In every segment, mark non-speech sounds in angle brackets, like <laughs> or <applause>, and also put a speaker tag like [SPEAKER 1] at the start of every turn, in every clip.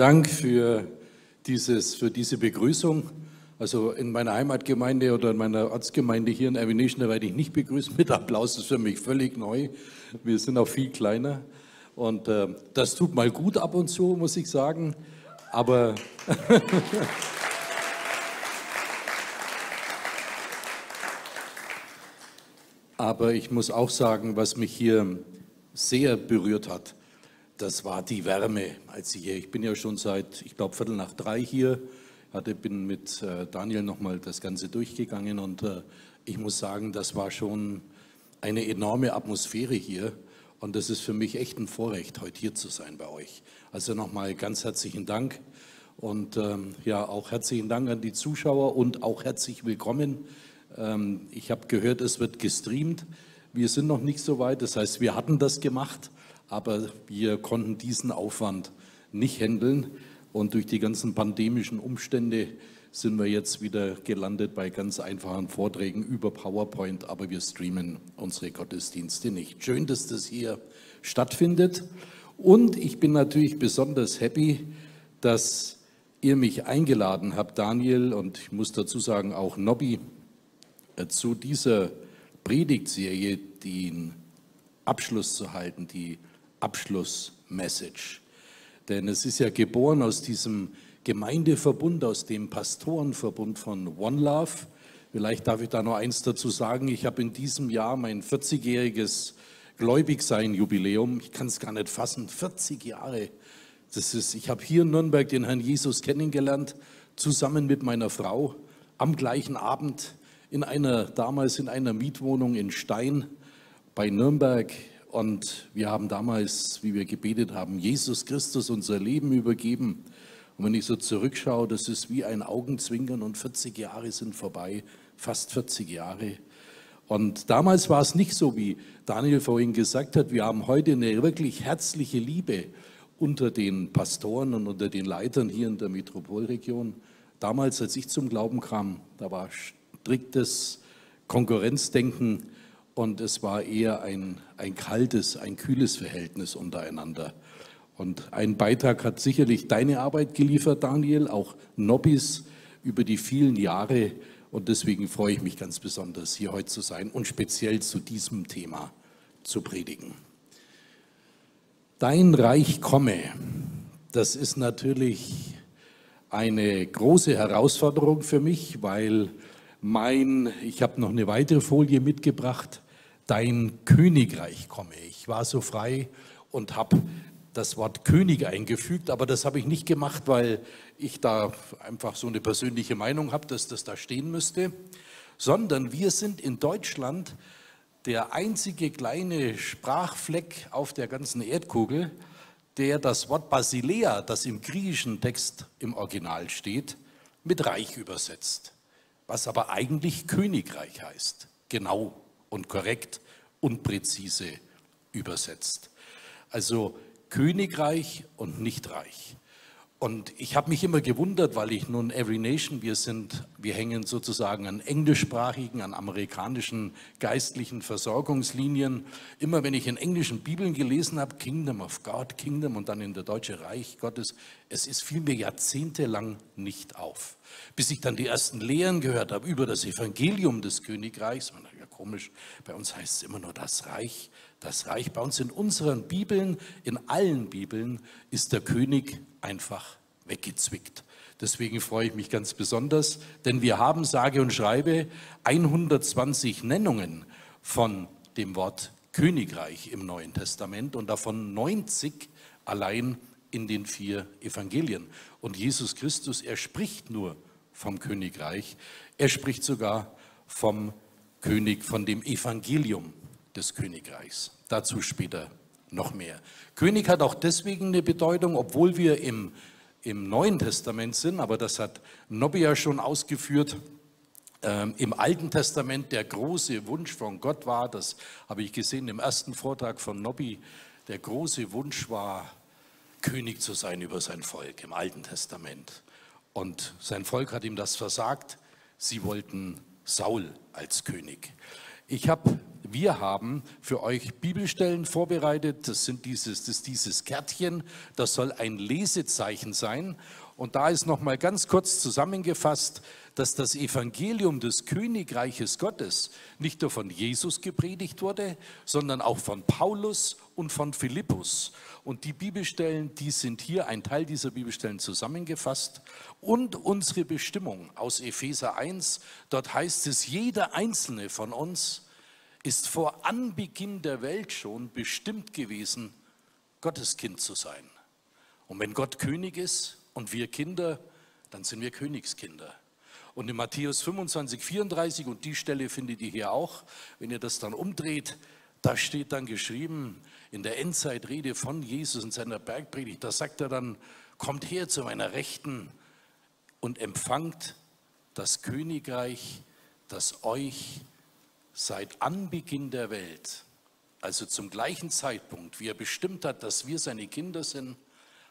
[SPEAKER 1] Dank für, dieses, für diese Begrüßung. Also in meiner Heimatgemeinde oder in meiner Ortsgemeinde hier in Erwination, werde ich nicht begrüßt mit Applaus, das ist für mich völlig neu. Wir sind auch viel kleiner. Und äh, das tut mal gut ab und zu, muss ich sagen. Aber <laughs> Aber ich muss auch sagen, was mich hier sehr berührt hat, das war die Wärme, als ich hier, ich bin ja schon seit, ich glaube, Viertel nach drei hier, hatte, bin mit äh, Daniel nochmal das Ganze durchgegangen und äh, ich muss sagen, das war schon eine enorme Atmosphäre hier. Und das ist für mich echt ein Vorrecht, heute hier zu sein bei euch. Also nochmal ganz herzlichen Dank. Und ähm, ja, auch herzlichen Dank an die Zuschauer und auch herzlich willkommen. Ähm, ich habe gehört, es wird gestreamt. Wir sind noch nicht so weit, das heißt, wir hatten das gemacht, aber wir konnten diesen Aufwand nicht handeln. Und durch die ganzen pandemischen Umstände sind wir jetzt wieder gelandet bei ganz einfachen Vorträgen über PowerPoint, aber wir streamen unsere Gottesdienste nicht. Schön, dass das hier stattfindet. Und ich bin natürlich besonders happy, dass ihr mich eingeladen habt, Daniel, und ich muss dazu sagen, auch Nobby, äh, zu dieser Predigtserie den Abschluss zu halten, die Abschlussmessage. Denn es ist ja geboren aus diesem Gemeindeverbund, aus dem Pastorenverbund von One Love. Vielleicht darf ich da noch eins dazu sagen. Ich habe in diesem Jahr mein 40-jähriges Gläubigsein-Jubiläum. Ich kann es gar nicht fassen. 40 Jahre. Das ist, ich habe hier in Nürnberg den Herrn Jesus kennengelernt, zusammen mit meiner Frau am gleichen Abend in einer, damals in einer Mietwohnung in Stein bei Nürnberg. Und wir haben damals, wie wir gebetet haben, Jesus Christus unser Leben übergeben. Und wenn ich so zurückschaue, das ist wie ein Augenzwinkern und 40 Jahre sind vorbei, fast 40 Jahre. Und damals war es nicht so, wie Daniel vorhin gesagt hat, wir haben heute eine wirklich herzliche Liebe unter den Pastoren und unter den Leitern hier in der Metropolregion. Damals, als ich zum Glauben kam, da war striktes Konkurrenzdenken und es war eher ein, ein kaltes, ein kühles Verhältnis untereinander. Und ein Beitrag hat sicherlich deine Arbeit geliefert, Daniel, auch Nobbis über die vielen Jahre. Und deswegen freue ich mich ganz besonders, hier heute zu sein und speziell zu diesem Thema zu predigen. Dein Reich komme, das ist natürlich eine große Herausforderung für mich, weil mein, ich habe noch eine weitere Folie mitgebracht, dein Königreich komme. Ich. War so frei und habe das Wort König eingefügt, aber das habe ich nicht gemacht, weil ich da einfach so eine persönliche Meinung habe, dass das da stehen müsste, sondern wir sind in Deutschland der einzige kleine Sprachfleck auf der ganzen Erdkugel, der das Wort Basilea, das im griechischen Text im Original steht, mit Reich übersetzt was aber eigentlich Königreich heißt, genau und korrekt und präzise übersetzt. Also Königreich und nicht Reich. Und ich habe mich immer gewundert, weil ich nun Every Nation, wir sind, wir hängen sozusagen an englischsprachigen, an amerikanischen geistlichen Versorgungslinien. Immer wenn ich in englischen Bibeln gelesen habe, Kingdom of God, Kingdom und dann in der Deutsche Reich Gottes, es ist fiel mir jahrzehntelang nicht auf. Bis ich dann die ersten Lehren gehört habe über das Evangelium des Königreichs, man ja komisch, bei uns heißt es immer nur das Reich, das Reich. Bei uns in unseren Bibeln, in allen Bibeln ist der König einfach weggezwickt. Deswegen freue ich mich ganz besonders, denn wir haben, sage und schreibe, 120 Nennungen von dem Wort Königreich im Neuen Testament und davon 90 allein in den vier Evangelien. Und Jesus Christus, er spricht nur vom Königreich, er spricht sogar vom König, von dem Evangelium des Königreichs. Dazu später noch mehr. König hat auch deswegen eine Bedeutung, obwohl wir im, im Neuen Testament sind, aber das hat Nobby ja schon ausgeführt. Ähm, Im Alten Testament der große Wunsch von Gott war, das habe ich gesehen im ersten Vortrag von Nobby, der große Wunsch war, König zu sein über sein Volk im Alten Testament. Und sein Volk hat ihm das versagt. Sie wollten Saul als König. Ich habe Wir haben für euch Bibelstellen vorbereitet. Das sind dieses, das dieses Kärtchen. Das soll ein Lesezeichen sein. Und da ist noch mal ganz kurz zusammengefasst, dass das Evangelium des Königreiches Gottes nicht nur von Jesus gepredigt wurde, sondern auch von Paulus und von Philippus. Und die Bibelstellen, die sind hier, ein Teil dieser Bibelstellen zusammengefasst. Und unsere Bestimmung aus Epheser 1, dort heißt es, jeder einzelne von uns ist vor Anbeginn der Welt schon bestimmt gewesen, Gottes Kind zu sein. Und wenn Gott König ist und wir Kinder, dann sind wir Königskinder. Und in Matthäus 25, 34, und die Stelle findet ihr hier auch, wenn ihr das dann umdreht, da steht dann geschrieben in der Endzeitrede von Jesus in seiner Bergpredigt, da sagt er dann, kommt her zu meiner Rechten und empfangt das Königreich, das euch seit Anbeginn der Welt, also zum gleichen Zeitpunkt, wie er bestimmt hat, dass wir seine Kinder sind,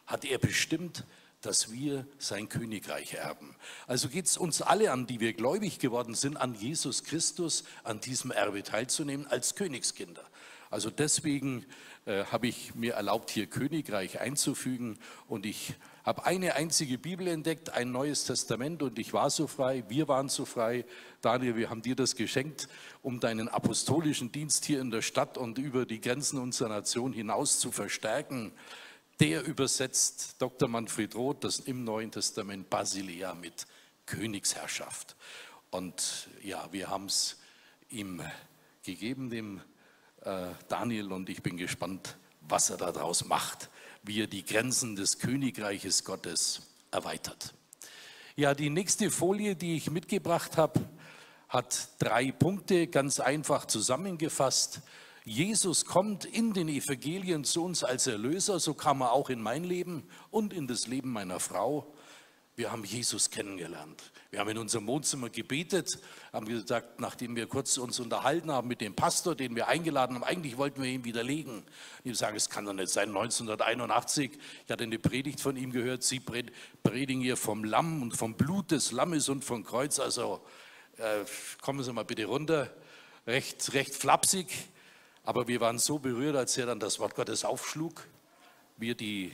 [SPEAKER 1] hat er bestimmt, dass wir sein Königreich erben. Also geht es uns alle an, die wir gläubig geworden sind, an Jesus Christus, an diesem Erbe teilzunehmen als Königskinder. Also deswegen äh, habe ich mir erlaubt, hier Königreich einzufügen und ich habe eine einzige Bibel entdeckt, ein neues Testament und ich war so frei, wir waren so frei. Daniel, wir haben dir das geschenkt, um deinen apostolischen Dienst hier in der Stadt und über die Grenzen unserer Nation hinaus zu verstärken der übersetzt Dr. Manfred Roth das im Neuen Testament Basilea mit Königsherrschaft. Und ja, wir haben es ihm gegeben, dem Daniel, und ich bin gespannt, was er daraus macht, wie er die Grenzen des Königreiches Gottes erweitert. Ja, die nächste Folie, die ich mitgebracht habe, hat drei Punkte, ganz einfach zusammengefasst. Jesus kommt in den Evangelien zu uns als Erlöser, so kam er auch in mein Leben und in das Leben meiner Frau. Wir haben Jesus kennengelernt. Wir haben in unserem Wohnzimmer gebetet, haben gesagt, nachdem wir kurz uns unterhalten haben mit dem Pastor, den wir eingeladen haben, eigentlich wollten wir ihn widerlegen. Ich sage, es kann doch nicht sein, 1981, ich hatte eine Predigt von ihm gehört, Sie predigen hier vom Lamm und vom Blut des Lammes und vom Kreuz, also äh, kommen Sie mal bitte runter, recht, recht flapsig. Aber wir waren so berührt, als er dann das Wort Gottes aufschlug, wir die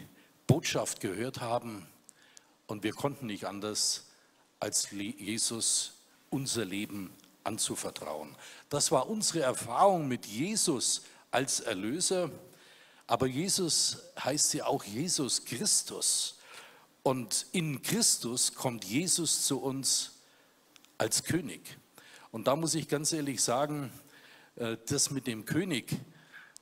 [SPEAKER 1] Botschaft gehört haben und wir konnten nicht anders, als Jesus unser Leben anzuvertrauen. Das war unsere Erfahrung mit Jesus als Erlöser. Aber Jesus heißt ja auch Jesus Christus. Und in Christus kommt Jesus zu uns als König. Und da muss ich ganz ehrlich sagen, äh, das mit dem König,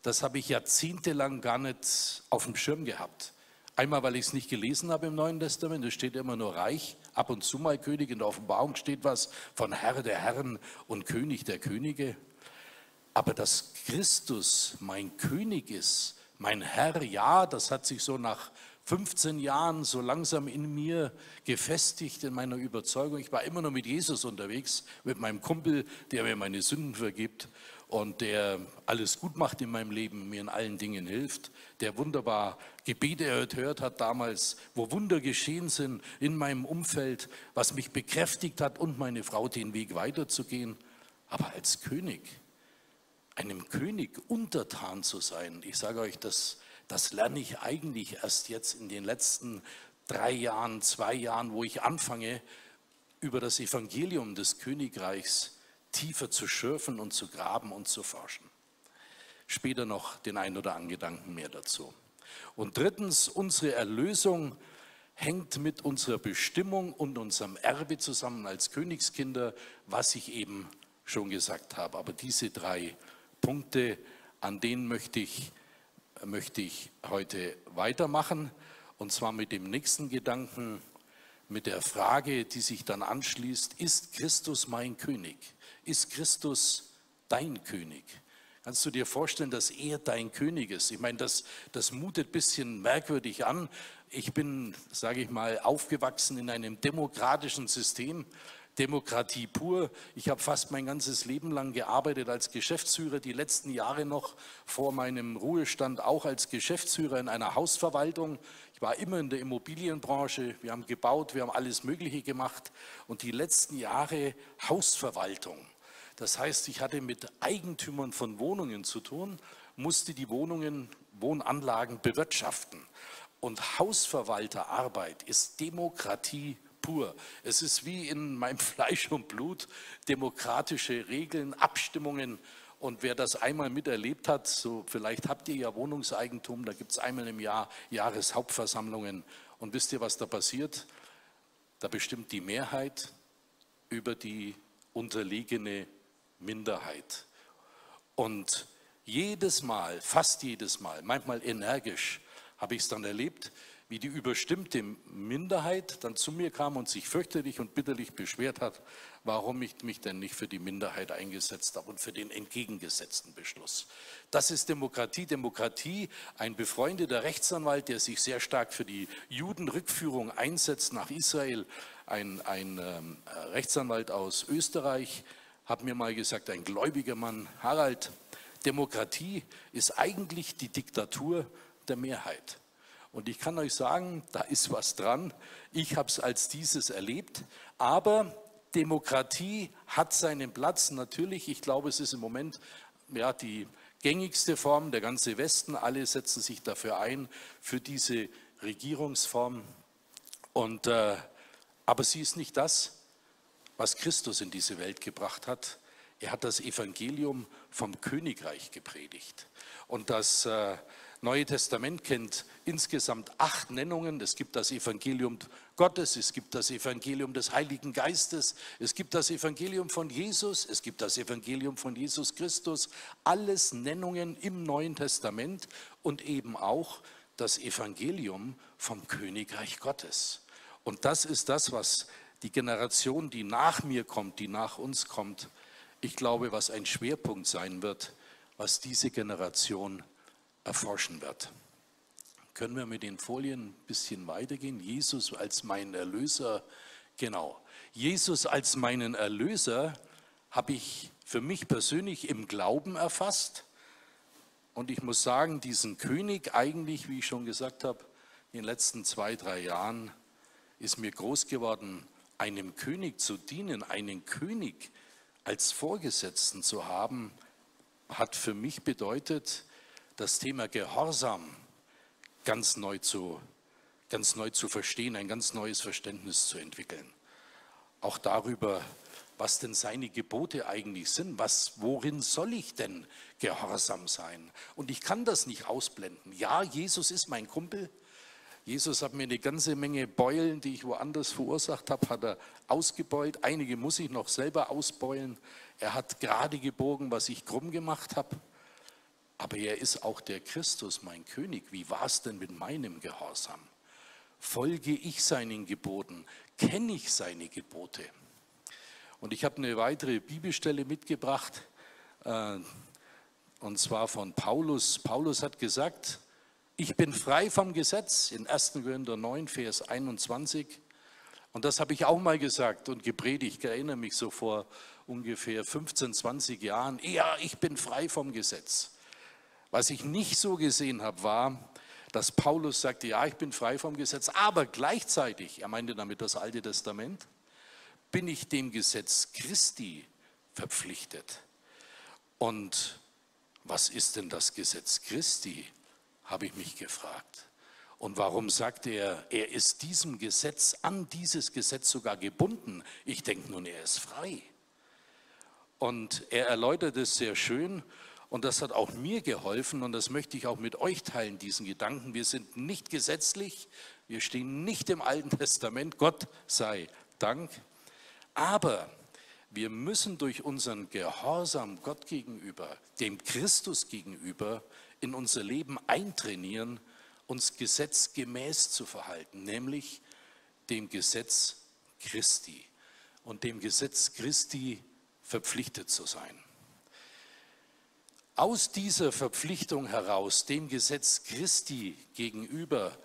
[SPEAKER 1] das habe ich jahrzehntelang gar nicht auf dem Schirm gehabt. Einmal, weil ich es nicht gelesen habe im Neuen Testament, es steht immer nur reich, ab und zu mal König, in der Offenbarung steht was von Herr der Herren und König der Könige. Aber dass Christus mein König ist, mein Herr, ja, das hat sich so nach 15 Jahren so langsam in mir gefestigt, in meiner Überzeugung. Ich war immer noch mit Jesus unterwegs, mit meinem Kumpel, der mir meine Sünden vergibt und der alles gut macht in meinem Leben, mir in allen Dingen hilft, der wunderbar Gebete erhört hat damals, wo Wunder geschehen sind in meinem Umfeld, was mich bekräftigt hat und meine Frau den Weg weiterzugehen. Aber als König, einem König untertan zu sein, ich sage euch, das, das lerne ich eigentlich erst jetzt in den letzten drei Jahren, zwei Jahren, wo ich anfange, über das Evangelium des Königreichs tiefer zu schürfen und zu graben und zu forschen. Später noch den ein oder anderen Gedanken mehr dazu. Und drittens, unsere Erlösung hängt mit unserer Bestimmung und unserem Erbe zusammen als Königskinder, was ich eben schon gesagt habe. Aber diese drei Punkte, an denen möchte ich, möchte ich heute weitermachen. Und zwar mit dem nächsten Gedanken, mit der Frage, die sich dann anschließt, ist Christus mein König? Ist Christus dein König? Kannst du dir vorstellen, dass er dein König ist? Ich meine, das, das mutet ein bisschen merkwürdig an. Ich bin, sage ich mal, aufgewachsen in einem demokratischen System. Demokratie pur. Ich habe fast mein ganzes Leben lang gearbeitet als Geschäftsführer, die letzten Jahre noch vor meinem Ruhestand auch als Geschäftsführer in einer Hausverwaltung. Ich war immer in der Immobilienbranche, wir haben gebaut, wir haben alles Mögliche gemacht und die letzten Jahre Hausverwaltung. Das heißt, ich hatte mit Eigentümern von Wohnungen zu tun, musste die Wohnungen, Wohnanlagen bewirtschaften. Und Hausverwalterarbeit ist Demokratie pur. Es ist wie in meinem <laughs> Fleisch und Blut demokratische Regeln, Abstimmungen. Und wer das einmal miterlebt hat, so vielleicht habt ihr ja Wohnungseigentum, da gibt es einmal im Jahr Jahreshauptversammlungen. Und wisst ihr, was da passiert? Da bestimmt die Mehrheit über die unterlegene Minderheit. Und jedes Mal, fast jedes Mal, manchmal energisch, habe ich es dann erlebt, wie die überstimmte Minderheit dann zu mir kam und sich fürchterlich und bitterlich beschwert hat, warum ich mich denn nicht für die Minderheit eingesetzt habe und für den entgegengesetzten Beschluss. Das ist Demokratie. Demokratie, ein befreundeter Rechtsanwalt, der sich sehr stark für die Judenrückführung einsetzt nach Israel, ein, ein ähm, Rechtsanwalt aus Österreich, hat mir mal gesagt, ein gläubiger Mann, Harald, Demokratie ist eigentlich die Diktatur der Mehrheit. Und ich kann euch sagen, da ist was dran. Ich habe es als dieses erlebt. Aber Demokratie hat seinen Platz. Natürlich, ich glaube, es ist im Moment ja, die gängigste Form. Der ganze Westen, alle setzen sich dafür ein, für diese Regierungsform. Und, äh, aber sie ist nicht das, was Christus in diese Welt gebracht hat. Er hat das Evangelium vom Königreich gepredigt. Und das äh, Neue Testament kennt insgesamt acht Nennungen. Es gibt das Evangelium Gottes, es gibt das Evangelium des Heiligen Geistes, es gibt das Evangelium von Jesus, es gibt das Evangelium von Jesus Christus. Alles Nennungen im Neuen Testament und eben auch das Evangelium vom Königreich Gottes. Und das ist das, was die Generation, die nach mir kommt, die nach uns kommt, ich glaube, was ein Schwerpunkt sein wird, was diese Generation erforschen wird. Können wir mit den Folien ein bisschen weitergehen? Jesus als mein Erlöser, genau. Jesus als meinen Erlöser habe ich für mich persönlich im Glauben erfasst. Und ich muss sagen, diesen König eigentlich, wie ich schon gesagt habe, in den letzten zwei, drei Jahren ist mir groß geworden, einem König zu dienen, einen König als Vorgesetzten zu haben, hat für mich bedeutet, das Thema Gehorsam ganz neu zu, ganz neu zu verstehen, ein ganz neues Verständnis zu entwickeln. Auch darüber, was denn seine Gebote eigentlich sind. Was, worin soll ich denn gehorsam sein? Und ich kann das nicht ausblenden. Ja, Jesus ist mein Kumpel. Jesus hat mir eine ganze Menge Beulen, die ich woanders verursacht habe, hat er ausgebeult. Einige muss ich noch selber ausbeulen. Er hat gerade gebogen, was ich krumm gemacht habe. Aber er ist auch der Christus, mein König. Wie war es denn mit meinem Gehorsam? Folge ich seinen Geboten? Kenne ich seine Gebote? Und ich habe eine weitere Bibelstelle mitgebracht, äh, und zwar von Paulus. Paulus hat gesagt, ich bin frei vom Gesetz in 1. Korinther 9, Vers 21. Und das habe ich auch mal gesagt und gepredigt. Ich erinnere mich so vor ungefähr 15, 20 Jahren. Ja, ich bin frei vom Gesetz. Was ich nicht so gesehen habe, war, dass Paulus sagte, ja, ich bin frei vom Gesetz, aber gleichzeitig, er meinte damit das Alte Testament, bin ich dem Gesetz Christi verpflichtet. Und was ist denn das Gesetz Christi, habe ich mich gefragt. Und warum sagt er, er ist diesem Gesetz, an dieses Gesetz sogar gebunden? Ich denke nun, er ist frei. Und er erläutert es sehr schön und das hat auch mir geholfen und das möchte ich auch mit euch teilen, diesen Gedanken. Wir sind nicht gesetzlich, wir stehen nicht im Alten Testament, Gott sei Dank. Aber wir müssen durch unseren Gehorsam Gott gegenüber, dem Christus gegenüber, in unser Leben eintrainieren, uns gesetzgemäß zu verhalten, nämlich dem Gesetz Christi und dem Gesetz Christi verpflichtet zu sein. Aus dieser Verpflichtung heraus, dem Gesetz Christi gegenüber,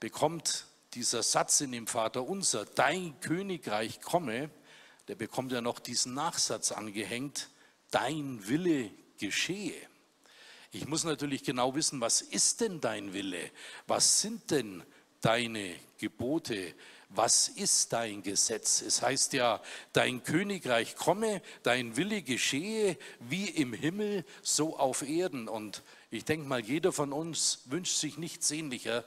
[SPEAKER 1] bekommt dieser Satz in dem Vater unser, dein Königreich komme, der bekommt ja noch diesen Nachsatz angehängt, dein Wille geschehe. Ich muss natürlich genau wissen, was ist denn dein Wille? Was sind denn deine Gebote. Was ist dein Gesetz? Es heißt ja, dein Königreich komme, dein Wille geschehe, wie im Himmel, so auf Erden. Und ich denke mal, jeder von uns wünscht sich nichts sehnlicher,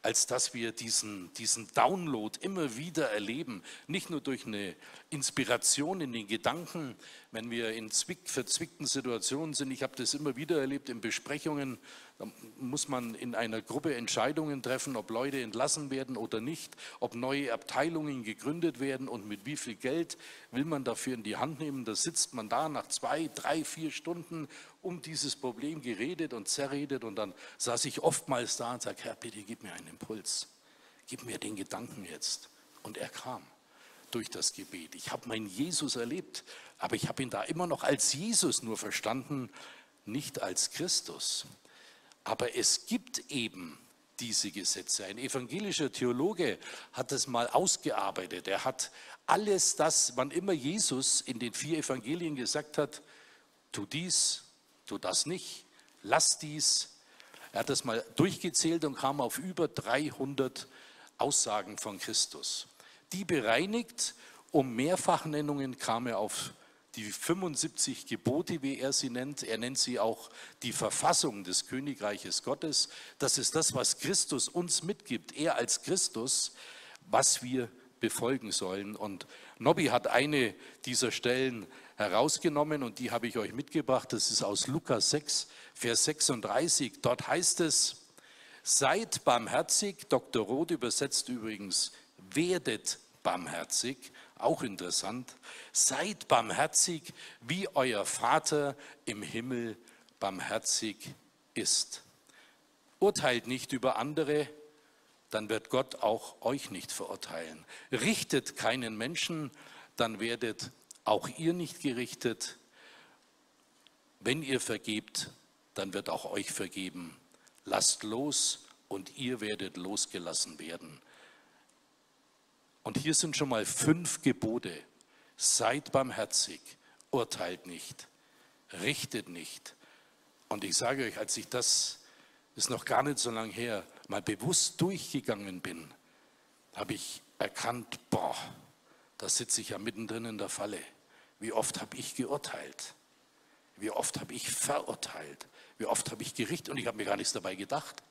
[SPEAKER 1] als dass wir diesen, diesen Download immer wieder erleben. Nicht nur durch eine Inspiration in den Gedanken, wenn wir in zwick, verzwickten Situationen sind. Ich habe das immer wieder erlebt in Besprechungen. Da muss man in einer Gruppe Entscheidungen treffen, ob Leute entlassen werden oder nicht, ob neue Abteilungen gegründet werden und mit wie viel Geld will man dafür in die Hand nehmen. Da sitzt man da nach zwei, drei, vier Stunden um dieses Problem geredet und zerredet und dann saß ich oftmals da und sagte, Herr, bitte gib mir einen Impuls, gib mir den Gedanken jetzt. Und er kam durch das Gebet. Ich habe meinen Jesus erlebt, aber ich habe ihn da immer noch als Jesus nur verstanden, nicht als Christus. Aber es gibt eben diese Gesetze. Ein evangelischer Theologe hat das mal ausgearbeitet. Er hat alles das, wann immer Jesus in den vier Evangelien gesagt hat, tu dies, tu das nicht, lass dies. Er hat das mal durchgezählt und kam auf über 300 Aussagen von Christus. Die bereinigt, um Mehrfachnennungen kam er auf die 75 Gebote, wie er sie nennt. Er nennt sie auch die Verfassung des Königreiches Gottes. Das ist das, was Christus uns mitgibt, er als Christus, was wir befolgen sollen. Und Nobby hat eine dieser Stellen herausgenommen und die habe ich euch mitgebracht. Das ist aus Lukas 6, Vers 36. Dort heißt es, seid barmherzig, Dr. Roth übersetzt übrigens, werdet barmherzig, auch interessant, seid barmherzig, wie euer Vater im Himmel barmherzig ist. Urteilt nicht über andere, dann wird Gott auch euch nicht verurteilen. Richtet keinen Menschen, dann werdet auch ihr nicht gerichtet. Wenn ihr vergebt, dann wird auch euch vergeben. Lasst los und ihr werdet losgelassen werden. Und hier sind schon mal fünf Gebote. Seid barmherzig, urteilt nicht, richtet nicht. Und ich sage euch, als ich das, ist noch gar nicht so lange her, mal bewusst durchgegangen bin, habe ich erkannt, boah, da sitze ich ja mittendrin in der Falle. Wie oft habe ich geurteilt? Wie oft habe ich verurteilt? Wie oft habe ich gerichtet? Und ich habe mir gar nichts dabei gedacht.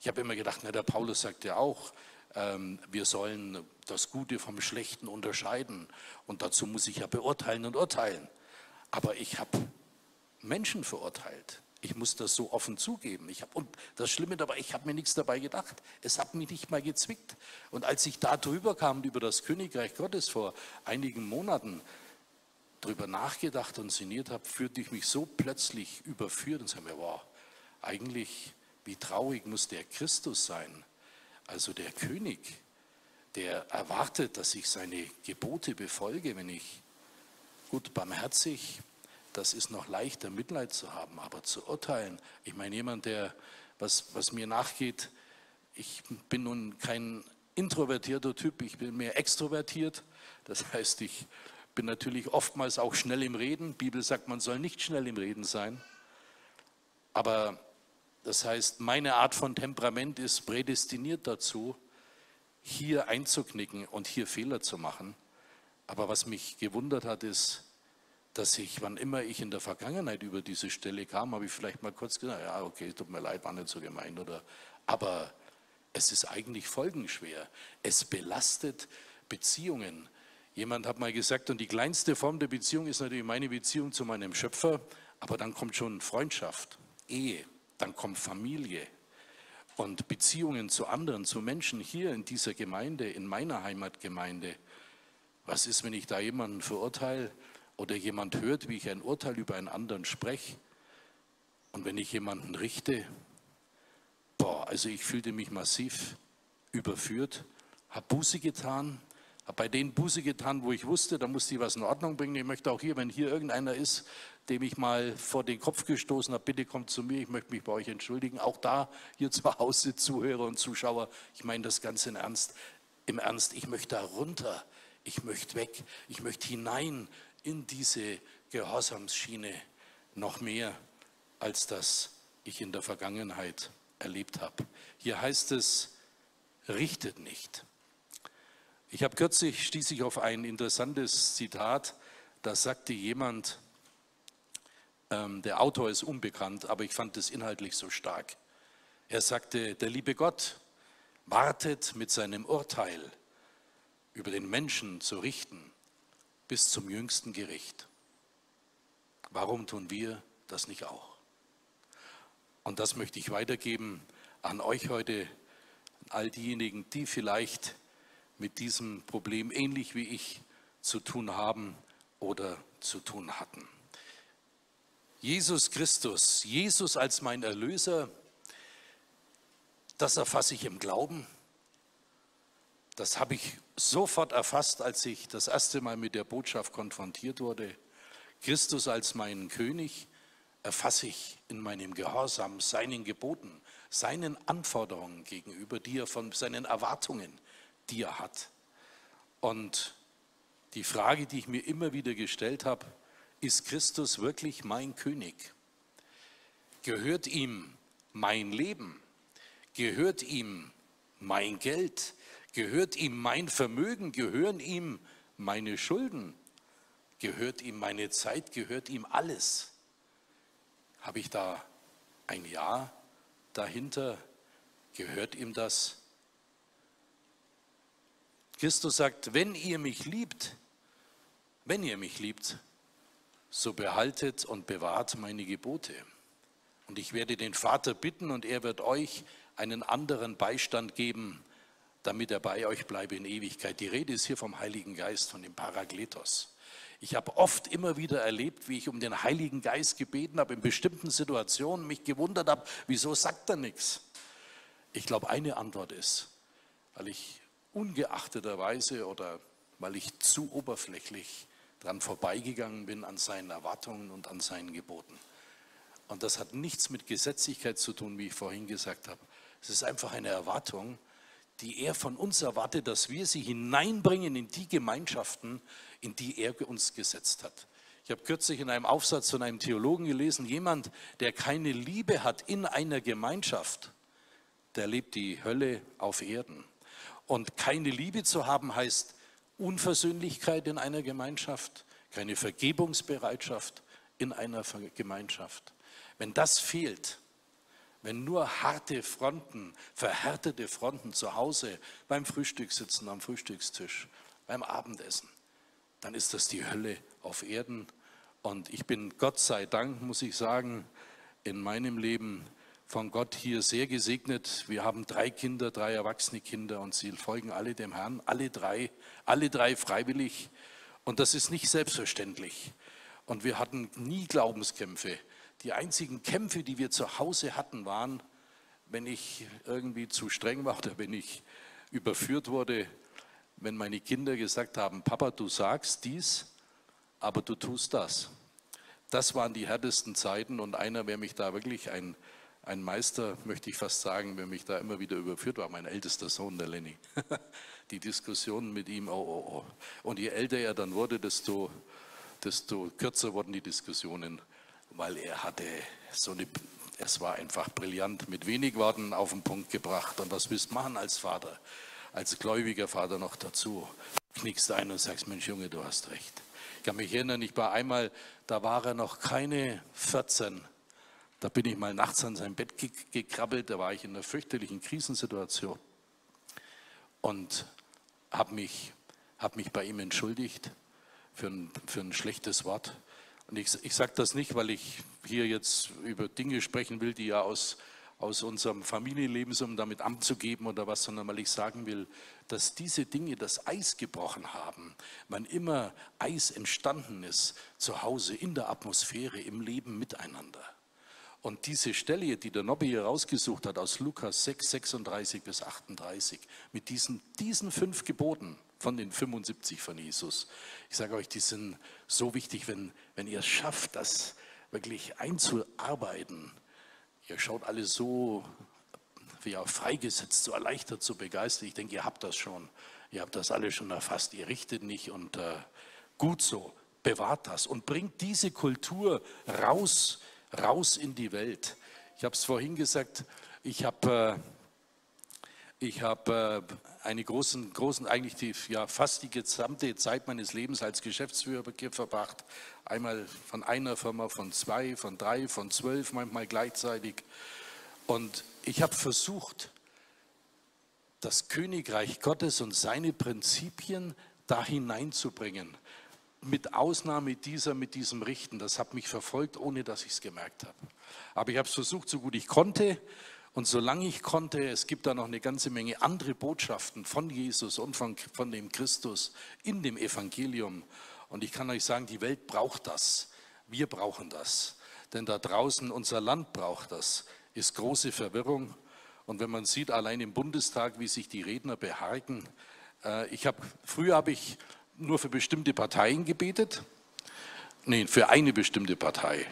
[SPEAKER 1] Ich habe immer gedacht, na, der Paulus sagt ja auch, ähm, wir sollen das Gute vom Schlechten unterscheiden. Und dazu muss ich ja beurteilen und urteilen. Aber ich habe Menschen verurteilt. Ich muss das so offen zugeben. Ich hab, und das Schlimme dabei, ich habe mir nichts dabei gedacht. Es hat mich nicht mal gezwickt. Und als ich da drüber kam, über das Königreich Gottes vor einigen Monaten, drüber nachgedacht und sinniert habe, fühlte ich mich so plötzlich überführt und sage mir, wow, eigentlich, wie traurig muss der Christus sein, also der König, der erwartet, dass ich seine Gebote befolge, wenn ich gut barmherzig, das ist noch leichter, Mitleid zu haben, aber zu urteilen. Ich meine, jemand, der, was, was mir nachgeht, ich bin nun kein introvertierter Typ, ich bin mehr extrovertiert. Das heißt, ich bin natürlich oftmals auch schnell im Reden. Die Bibel sagt, man soll nicht schnell im Reden sein. Aber das heißt, meine Art von Temperament ist prädestiniert dazu, hier einzuknicken und hier Fehler zu machen. Aber was mich gewundert hat, ist, dass ich, wann immer ich in der Vergangenheit über diese Stelle kam, habe ich vielleicht mal kurz gesagt, ja, okay, tut mir leid, war nicht so gemeint, oder, aber es ist eigentlich folgenschwer. Es belastet Beziehungen. Jemand hat mal gesagt, und die kleinste Form der Beziehung ist natürlich meine Beziehung zu meinem Schöpfer, aber dann kommt schon Freundschaft, Ehe, dann kommt Familie und Beziehungen zu anderen, zu Menschen hier in dieser Gemeinde, in meiner Heimatgemeinde. Was ist, wenn ich da jemanden verurteile oder jemand hört, wie ich ein Urteil über einen anderen spreche? Und wenn ich jemanden richte, boah, also ich fühlte mich massiv überführt, habe Buße getan, habe bei denen Buße getan, wo ich wusste, da musste ich was in Ordnung bringen. Ich möchte auch hier, wenn hier irgendeiner ist, dem ich mal vor den Kopf gestoßen habe, bitte kommt zu mir, ich möchte mich bei euch entschuldigen. Auch da, hier zu <laughs> Hause, Zuhörer und Zuschauer, ich meine das Ganze in Ernst. Im Ernst, ich möchte da runter, ich möchte weg, ich möchte hinein in diese Gehorsamsschiene noch mehr, als das ich in der Vergangenheit erlebt habe. Hier heißt es, richtet nicht. Ich habe kürzlich, stieß ich auf ein interessantes Zitat, da sagte jemand, der Autor ist unbekannt, aber ich fand es inhaltlich so stark. Er sagte, der liebe Gott wartet mit seinem Urteil über den Menschen zu richten bis zum jüngsten Gericht. Warum tun wir das nicht auch? Und das möchte ich weitergeben an euch heute, all diejenigen, die vielleicht mit diesem Problem ähnlich wie ich zu tun haben oder zu tun hatten. Jesus Christus, Jesus als mein Erlöser, das erfasse ich im Glauben. Das habe ich sofort erfasst, als ich das erste Mal mit der Botschaft konfrontiert wurde. Christus als meinen König erfasse ich in meinem Gehorsam seinen Geboten, seinen Anforderungen gegenüber, die er von seinen Erwartungen, die er hat. Und die Frage, die ich mir immer wieder gestellt habe, ist Christus wirklich mein König? Gehört ihm mein Leben? Gehört ihm mein Geld? Gehört ihm mein Vermögen? Gehören ihm meine Schulden? Gehört ihm meine Zeit? Gehört ihm alles? Habe ich da ein Ja dahinter? Gehört ihm das? Christus sagt, wenn ihr mich liebt, wenn ihr mich liebt, so behaltet und bewahrt meine Gebote. Und ich werde den Vater bitten und er wird euch einen anderen Beistand geben, damit er bei euch bleibe in Ewigkeit. Die Rede ist hier vom Heiligen Geist, von dem Parakletos. Ich habe oft immer wieder erlebt, wie ich um den Heiligen Geist gebeten habe, in bestimmten Situationen mich gewundert habe, wieso sagt er nichts? Ich glaube, eine Antwort ist, weil ich ungeachteterweise oder weil ich zu oberflächlich dran vorbeigegangen bin an seinen Erwartungen und an seinen Geboten. Und das hat nichts mit Gesetzlichkeit zu tun, wie ich vorhin gesagt habe. Es ist einfach eine Erwartung, die er von uns erwartet, dass wir sie hineinbringen in die Gemeinschaften, in die er uns gesetzt hat. Ich habe kürzlich in einem Aufsatz von einem Theologen gelesen, jemand, der keine Liebe hat in einer Gemeinschaft, der lebt die Hölle auf Erden. Und keine Liebe zu haben heißt Unversöhnlichkeit in einer Gemeinschaft, keine Vergebungsbereitschaft in einer Gemeinschaft. Wenn das fehlt, wenn nur harte Fronten, verhärtete Fronten zu Hause beim Frühstück sitzen, am Frühstückstisch, beim Abendessen, dann ist das die Hölle auf Erden. Und ich bin Gott sei Dank, muss ich sagen, in meinem Leben von Gott hier sehr gesegnet. Wir haben drei Kinder, drei erwachsene Kinder und sie folgen alle dem Herrn, alle drei, alle drei freiwillig. Und das ist nicht selbstverständlich. Und wir hatten nie Glaubenskämpfe. Die einzigen Kämpfe, die wir zu Hause hatten, waren, wenn ich irgendwie zu streng war oder wenn ich überführt wurde, wenn meine Kinder gesagt haben, Papa, du sagst dies, aber du tust das. Das waren die härtesten Zeiten und einer, wer mich da wirklich ein, ein Meister, möchte ich fast sagen, wer mich da immer wieder überführt war, mein ältester Sohn, der Lenny. <laughs> die Diskussionen mit ihm, oh, oh, oh. Und je älter er dann wurde, desto, desto kürzer wurden die Diskussionen weil er hatte so eine, es war einfach brillant, mit wenig Worten auf den Punkt gebracht. Und was willst du machen als Vater, als gläubiger Vater noch dazu? Knickst ein und sagst, Mensch Junge, du hast recht. Ich kann mich erinnern, ich war einmal, da war er noch keine 14. Da bin ich mal nachts an sein Bett gekrabbelt, da war ich in einer fürchterlichen Krisensituation und habe mich, hab mich bei ihm entschuldigt für ein, für ein schlechtes Wort und ich, ich sage das nicht, weil ich hier jetzt über Dinge sprechen will, die ja aus, aus unserem Familienleben sind, um damit anzugeben oder was, sondern weil ich sagen will, dass diese Dinge das Eis gebrochen haben, wann immer Eis entstanden ist, zu Hause in der Atmosphäre, im Leben miteinander. Und diese Stelle, die der Nobby hier rausgesucht hat aus Lukas 6, 36 bis 38, mit diesen, diesen fünf Geboten, von den 75 von Jesus. Ich sage euch, die sind so wichtig, wenn, wenn ihr es schafft, das wirklich einzuarbeiten. Ihr schaut alle so auch freigesetzt, so erleichtert, so begeistert. Ich denke, ihr habt das schon. Ihr habt das alle schon erfasst. Ihr richtet nicht und äh, gut so. Bewahrt das und bringt diese Kultur raus, raus in die Welt. Ich habe es vorhin gesagt, ich habe äh, Ich habe äh, eine großen, großen, eigentlich die, ja, fast die gesamte Zeit meines Lebens als Geschäftsführer verbracht. Einmal von einer Firma, von zwei, von drei, von zwölf, manchmal gleichzeitig. Und ich habe versucht, das Königreich Gottes und seine Prinzipien da hineinzubringen. Mit Ausnahme dieser, mit diesem Richten. Das hat mich verfolgt, ohne dass ich es gemerkt habe. Aber ich habe es versucht, so gut ich konnte. Und solange ich konnte, es gibt da noch eine ganze Menge andere Botschaften von Jesus und von, von dem Christus in dem Evangelium. Und ich kann euch sagen, die Welt braucht das. Wir brauchen das. Denn da draußen, unser Land braucht das, ist große Verwirrung. Und wenn man sieht, allein im Bundestag, wie sich die Redner beharken, äh, ich habe, früher habe ich nur für bestimmte Parteien gebetet. Nee, für eine bestimmte Partei.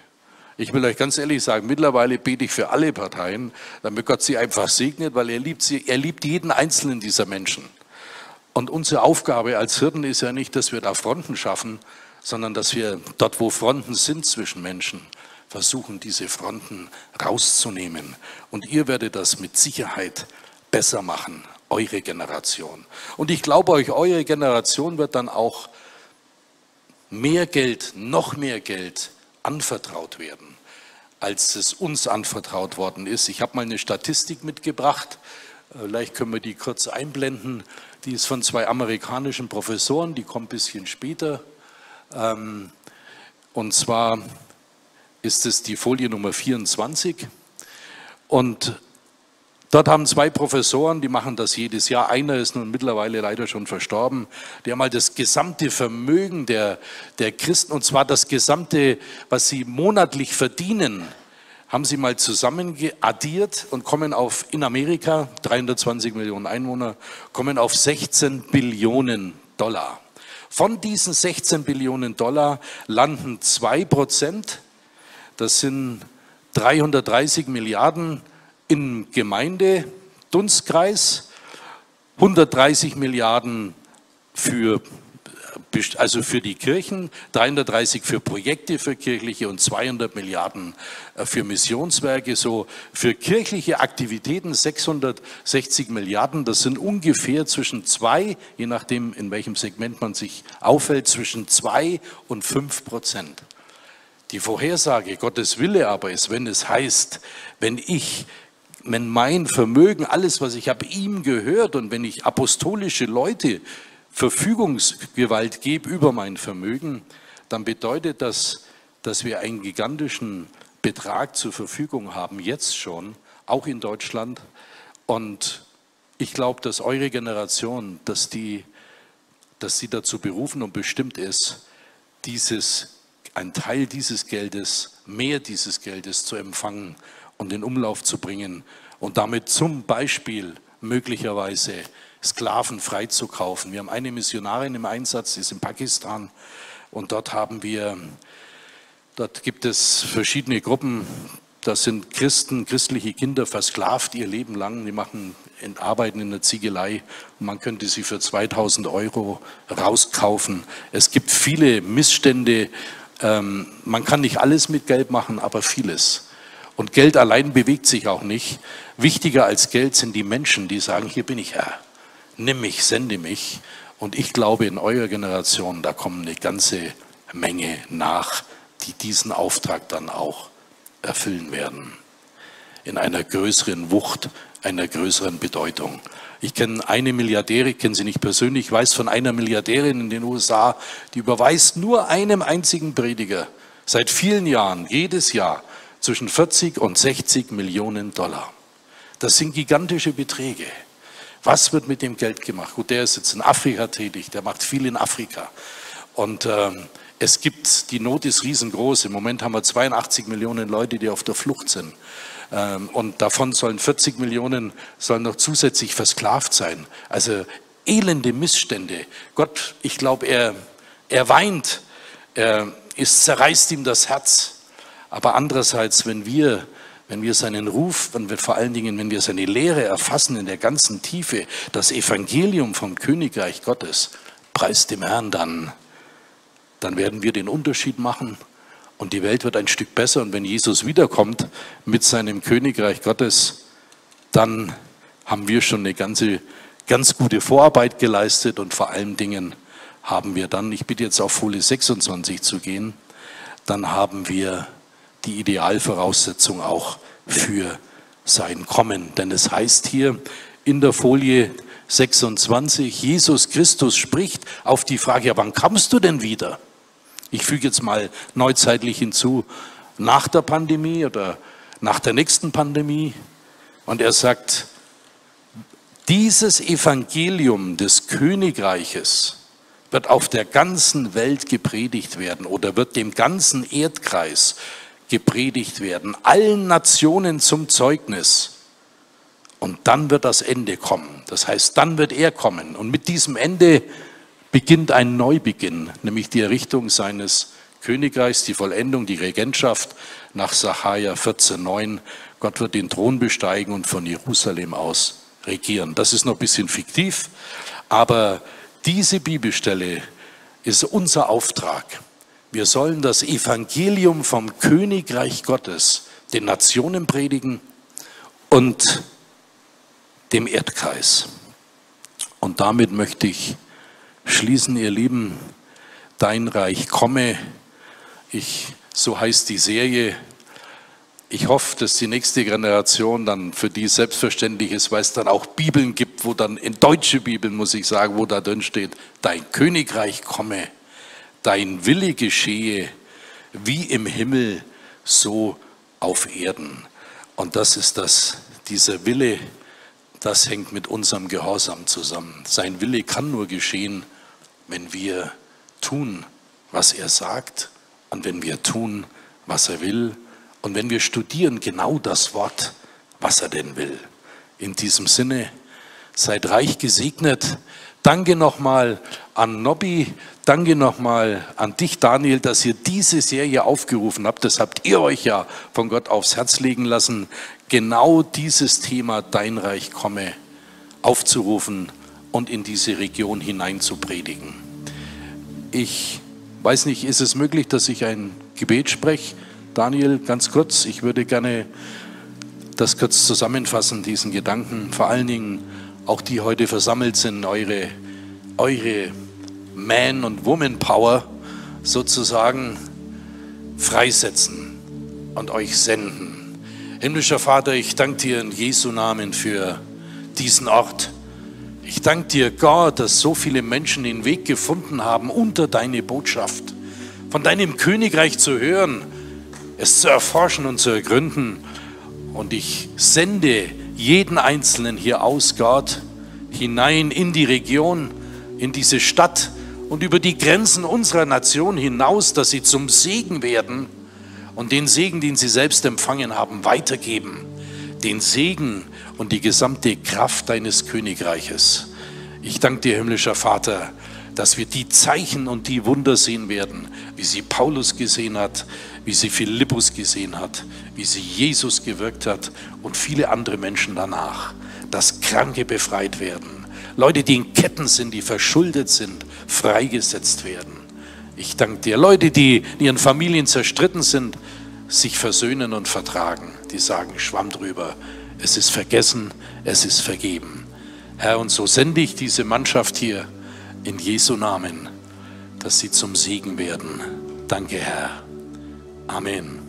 [SPEAKER 1] Ich will euch ganz ehrlich sagen, mittlerweile bete ich für alle Parteien, damit Gott sie einfach segnet, weil er liebt sie, er liebt jeden einzelnen dieser Menschen. Und unsere Aufgabe als Hirten ist ja nicht, dass wir da Fronten schaffen, sondern dass wir dort, wo Fronten sind zwischen Menschen, versuchen, diese Fronten rauszunehmen. Und ihr werdet das mit Sicherheit besser machen, eure Generation. Und ich glaube euch, eure Generation wird dann auch mehr Geld, noch mehr Geld anvertraut werden, als es uns anvertraut worden ist. Ich habe mal eine Statistik mitgebracht, vielleicht können wir die kurz einblenden. Die ist von zwei amerikanischen Professoren, die kommt ein bisschen später. Ähm, und zwar ist es die Folie Nummer 24. Und dort haben zwei Professoren, die machen das jedes Jahr. Einer ist nun mittlerweile leider schon verstorben. Die haben mal das gesamte Vermögen der, der Christen, und zwar das gesamte, was sie monatlich verdienen, haben sie mal zusammengeaddiert und kommen auf, in Amerika, 320 Millionen Einwohner, kommen auf 16 Billionen Dollar. Von diesen 16 Billionen Dollar landen 2 Prozent das sind 330 Milliarden im Gemeindedunstkreis, 130 Milliarden für, also für die Kirchen, 330 für Projekte für kirchliche und 200 Milliarden äh, für Missionswerke. So für kirchliche Aktivitäten 660 Milliarden. Das sind ungefähr zwischen zwei, je nachdem in welchem Segment man sich aufhält, zwischen zwei und fünf Prozent. Die Vorhersage Gottes Wille aber ist, wenn es heißt, wenn ich, wenn mein Vermögen, alles, was ich habe, ihm gehört und wenn ich apostolische Leute Verfügungsgewalt gebe über mein Vermögen, dann bedeutet das, dass wir einen gigantischen Betrag zur Verfügung haben, jetzt schon, auch in Deutschland. Und ich glaube, dass eure Generation, dass die, dass sie dazu berufen und bestimmt ist, dieses ein Teil dieses Geldes, mehr dieses Geldes zu empfangen und in Umlauf zu bringen und damit zum Beispiel möglicherweise Sklaven freizukaufen. Wir haben eine Missionarin im Einsatz, die ist in Pakistan und dort haben wir, dort gibt es verschiedene Gruppen, das sind Christen, christliche Kinder versklavt ihr Leben lang. Die machen arbeiten in der Ziegelei und man könnte sie für 2000 Euro rauskaufen. Es gibt viele Missstände ähm, man kann nicht alles mit Geld machen, aber vieles. Und Geld allein bewegt sich auch nicht. Wichtiger als Geld sind die Menschen, die sagen, hier bin ich Herr, nimm mich, sende mich. Und ich glaube, in eurer Generation, da kommen eine ganze Menge nach, die diesen Auftrag dann auch erfüllen werden. In einer größeren Wucht, einer größeren Bedeutung. Ich kenne eine Milliardärin, ich kenne sie nicht persönlich, ich weiß von einer Milliardärin in den USA, die überweist nur einem einzigen Prediger seit vielen Jahren, jedes Jahr, zwischen 40 und 60 Millionen Dollar. Das sind gigantische Beträge. Was wird mit dem Geld gemacht? Gut, der ist jetzt in Afrika tätig, der macht viel in Afrika. Und ähm, es gibt, die Not ist riesengroß. Im Moment haben wir 82 Millionen Leute, die auf der Flucht sind. Ähm, und davon sollen 40 Millionen sollen noch zusätzlich versklavt sein. Also elende Missstände. Gott, ich glaube, er, er weint, er, es zerreißt ihm das Herz. Aber andererseits, wenn wir, wenn wir seinen Ruf, wenn wir vor allen Dingen, wenn wir seine Lehre erfassen in der ganzen Tiefe, das Evangelium vom Königreich Gottes, preist dem Herrn dann, dann werden wir den Unterschied machen und die Welt wird ein Stück besser. Und wenn Jesus wiederkommt mit seinem Königreich Gottes, dann haben wir schon eine ganze, ganz gute Vorarbeit geleistet und vor allen Dingen haben wir dann, ich bitte jetzt auf Folie 26 zu gehen, dann haben wir die Idealvoraussetzung auch für sein Kommen. Denn es heißt hier in der Folie 26, Jesus Christus spricht auf die Frage, ja, wann kommst du denn wieder? Ich füge jetzt mal neuzeitlich hinzu, nach der Pandemie oder nach der nächsten Pandemie. Und er sagt, dieses Evangelium des Königreiches wird auf der ganzen Welt gepredigt werden oder wird dem ganzen Erdkreis gepredigt werden, allen Nationen zum Zeugnis. Und dann wird das Ende kommen. Das heißt, dann wird er kommen. Und mit diesem Ende beginnt ein Neubeginn, nämlich die Errichtung seines Königreichs, die Vollendung, die Regentschaft nach Sacharja 14,9. Gott wird den Thron besteigen und von Jerusalem aus regieren. Das ist noch ein bisschen fiktiv, aber diese Bibelstelle ist unser Auftrag. Wir sollen das Evangelium vom Königreich Gottes den Nationen predigen und dem Erdkreis. Und damit möchte ich schließen, ihr Lieben, dein Reich komme. Ich, so heißt die Serie, ich hoffe, dass die nächste Generation dann für die selbstverständlich ist, weil es dann auch Bibeln gibt, wo dann in deutsche Bibeln, muss ich sagen, wo da drin steht, dein Königreich komme, dein Wille geschehe, wie im Himmel, so auf Erden. Und das ist das, dieser Wille, das hängt mit unserem Gehorsam zusammen. Sein Wille kann nur geschehen, wenn wir tun, was er sagt und wenn wir tun, was er will und wenn wir studieren genau das Wort, was er denn will. In diesem Sinne, seid reich gesegnet. Danke nochmal an Nobby, danke nochmal an dich, Daniel, dass ihr diese Serie aufgerufen habt. Das habt ihr euch ja von Gott aufs Herz legen lassen, genau dieses Thema Dein Reich komme aufzurufen und in diese Region hinein zu predigen. Ich weiß nicht, ist es möglich, dass ich ein Gebet spreche? Daniel, ganz kurz, ich würde gerne das kurz zusammenfassen, diesen Gedanken, vor allen Dingen auch die heute versammelt sind, eure, eure Man- und Woman-Power sozusagen freisetzen und euch senden. Himmlischer Vater, ich danke dir in Jesu Namen für diesen Ort. Ich danke dir, Gott, dass so viele Menschen den Weg gefunden haben, unter deine Botschaft, von deinem Königreich zu hören, es zu erforschen und zu ergründen. Und ich sende jeden Einzelnen hier aus, Gott, hinein in die Region, in diese Stadt und über die Grenzen unserer Nation hinaus, dass sie zum Segen werden und den Segen, den sie selbst empfangen haben, weitergeben. Den Segen und die gesamte Kraft deines Königreiches. Ich danke dir, himmlischer Vater, dass wir die Zeichen und die Wunder sehen werden, wie sie Paulus gesehen hat, wie sie Philippus gesehen hat, wie sie Jesus gewirkt hat und viele andere Menschen danach, dass Kranke befreit werden, Leute, die in Ketten sind, die verschuldet sind, freigesetzt werden. Ich danke dir. Leute, die in ihren Familien zerstritten sind, sich versöhnen und vertragen. Die sagen, schwamm drüber. Es ist vergessen, es ist vergeben. Herr, und so sende ich diese Mannschaft hier in Jesu Namen, dass sie zum Segen werden. Danke, Herr. Amen.